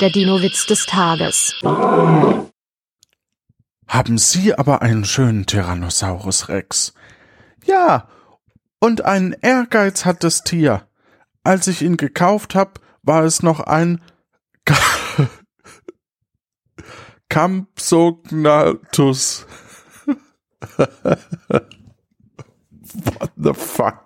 Der Dino-Witz des Tages. Haben Sie aber einen schönen Tyrannosaurus Rex? Ja, und ein Ehrgeiz hat das Tier. Als ich ihn gekauft hab, war es noch ein Campsognathus. What the fuck?